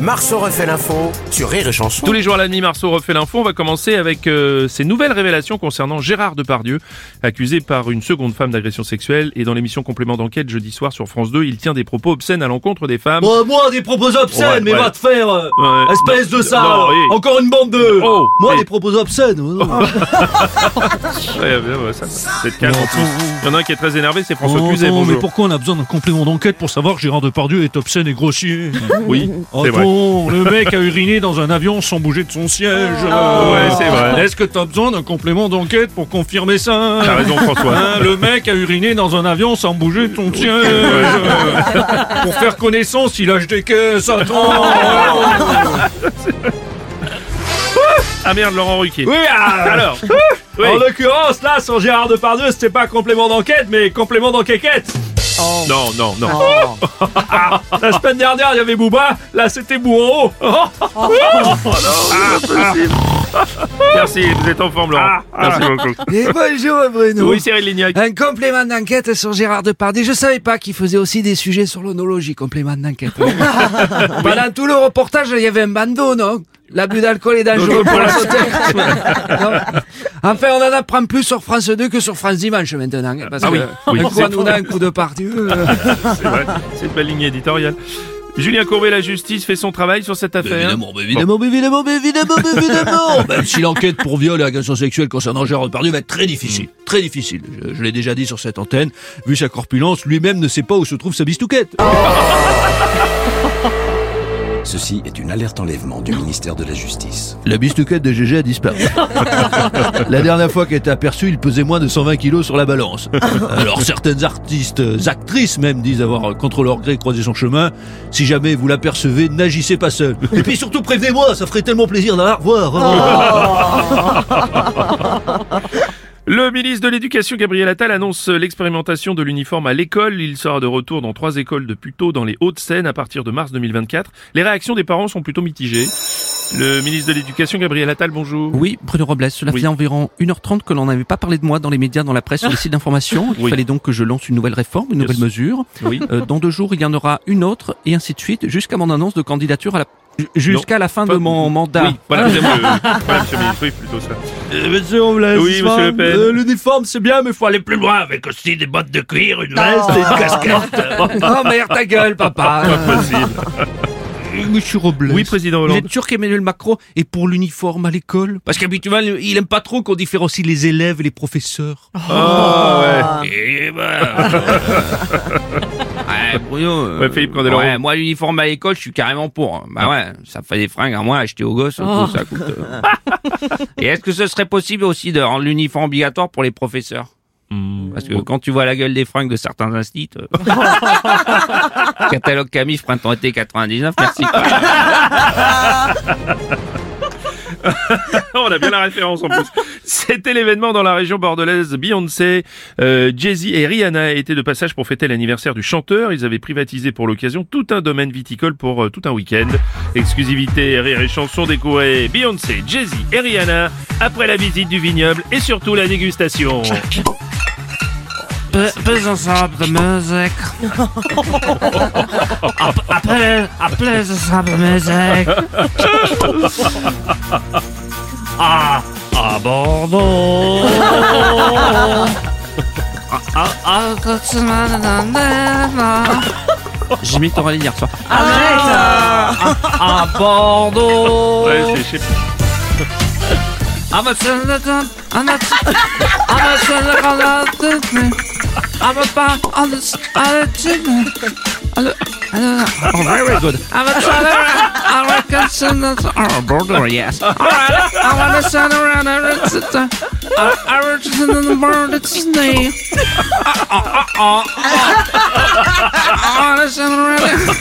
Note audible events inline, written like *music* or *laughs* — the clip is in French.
Marceau refait l'info sur Rire et Chanson. Tous les jours à la nuit, Marceau refait l'info. On va commencer avec euh, ces nouvelles révélations concernant Gérard Depardieu, accusé par une seconde femme d'agression sexuelle. Et dans l'émission Complément d'enquête jeudi soir sur France 2, il tient des propos obscènes à l'encontre des femmes. Bon, moi, des propos obscènes, Ouais, mais ouais. va te faire euh, Ouais. Espèce Non, de ça non, oui. Encore une bande de... Oh, moi, des propos obscènes oh, non. *laughs* Ouais, ouais, ouais, ça, c'est calme. Il y en a un qui est très énervé, c'est François Oh, Cluzet. non, mais pourquoi on a besoin d'un complément d'enquête pour savoir que Gérard Depardieu est obscène et grossier? Oui, c'est vrai. Le mec a uriné dans un avion sans bouger de son siège. Ouais, c'est vrai. Est-ce que t'as besoin d'un complément d'enquête pour confirmer ça T'as raison, François. Hein, le mec a uriné dans un avion sans bouger de son siège. pour faire connaissance, il lâche des caisses. Attends. Ah merde, Laurent Ruquier. Oui, ah, Alors, oui. En l'occurrence, là, sur Gérard Depardieu, c'était pas complément d'enquête, mais complément d'enquête. Non, non, non. *laughs* La semaine dernière, il y avait Booba, là, c'était Bourreau. Merci, vous êtes en forme, Laurent. Merci beaucoup. Et bonjour Bruno. Oui, Cyril Lignac. Un complément d'enquête sur Gérard Depardieu. Je savais pas qu'il faisait aussi des sujets sur l'onologie, complément d'enquête. *laughs* Pendant tout le reportage, il y avait un bandeau, non? L'abus d'alcool est dangereux pour la santé. *laughs* Enfin, on en apprend plus sur France 2 que sur France Dimanche maintenant. Parce Ah oui, que oui. un coup, un coup de partout. *laughs* C'est vrai, c'est une belle ligne éditoriale. Julien Courbet, la justice, fait son travail sur cette affaire. Évidemment, mais évidemment, mais évidemment, mais évidemment, mais évidemment. *laughs* Même si l'enquête pour viol et agression sexuelle concernant Gérard Depardieu va être très difficile. Très difficile. Je, je l'ai déjà dit sur cette antenne. Vu sa corpulence, lui-même ne sait pas où se trouve sa bistouquette. *laughs* Ceci est une alerte enlèvement du ministère de la Justice. La bistouquette de GG a disparu. *laughs* la dernière fois qu'elle était aperçue, il pesait moins de 120 kilos sur la balance. *laughs* Alors certaines artistes, actrices même, disent avoir euh, contre leur gré croisé son chemin. Si jamais vous l'apercevez, n'agissez pas seul. *laughs* Et puis surtout prévenez-moi, ça ferait tellement plaisir de la revoir. Le ministre de l'Éducation, Gabriel Attal, annonce l'expérimentation de l'uniforme à l'école. Il sera de retour dans trois écoles de Puteaux dans les Hauts-de-Seine à partir de mars 2024. Les réactions des parents sont plutôt mitigées. Le ministre de l'Éducation, Gabriel Attal, bonjour. Oui, Bruno Robles, cela Oui. faisait environ 1h30 que l'on n'avait pas parlé de moi dans les médias, dans la presse, sur les *laughs* sites d'information. Il Oui. fallait donc que je lance une nouvelle réforme, une nouvelle mesure. Oui. Euh, dans deux jours, il y en aura une autre, et ainsi de suite, jusqu'à mon annonce de candidature à la... Jusqu'à la fin de mon mandat. Oui, voilà, j'aime le... voilà, monsieur le ministre, oui, plutôt ça. Euh, monsieur Robles, Oui, monsieur Le Pen. euh, L'uniforme c'est bien, mais faut aller plus loin avec aussi des bottes de cuir, une veste et une casquette. *laughs* Oh merde, ta gueule, papa. Possible. Monsieur Robles. Oui, président Vous Hollande. êtes sûr qu'Emmanuel Macron est pour l'uniforme à l'école? Parce qu'habituellement, il aime pas trop qu'on différencie les élèves et les professeurs. Ah, ouais. Et ben... *laughs* ouais, *laughs* Bruno. euh, Ouais, Philippe Candeloro. ouais, moi, l'uniforme à l'école, je suis carrément pour. hein. Bah ouais, ça fait des fringues à moi acheter aux gosses. tout ça coûte. euh. *laughs* Et est-ce que ce serait possible aussi de rendre l'uniforme obligatoire pour les professeurs? Hmm. Parce que quand tu vois la gueule des fringues de certains instituts, euh, *laughs* catalogue Camif printemps-été 99, merci. *laughs* On a bien la référence en plus. C'était l'événement dans la région bordelaise. Beyoncé, euh, Jay-Z et Rihanna étaient de passage pour fêter l'anniversaire du chanteur. Ils avaient privatisé pour l'occasion tout un domaine viticole pour euh, tout un week-end. Exclusivité, rire et chanson découvrez Beyoncé, Jay-Z et Rihanna après la visite du vignoble et surtout la dégustation. Plus ensemble de musique. Après, *laughs* après ensemble de musique. Ah, à Bordeaux. Ah, ah, J'ai mis ton hier soir. Arrête À Bordeaux Ouais, c'est- Ama sen de tam anlat. Ama sen de kanattın mı? Ama ben alış alışım mı? Alo. Alo. Oh, very good. Ama sen de arkadaşınız. Oh, brother, yes. Alright. Ama da sen de around everything. Everything in the world, it's me. Ama da sen de around.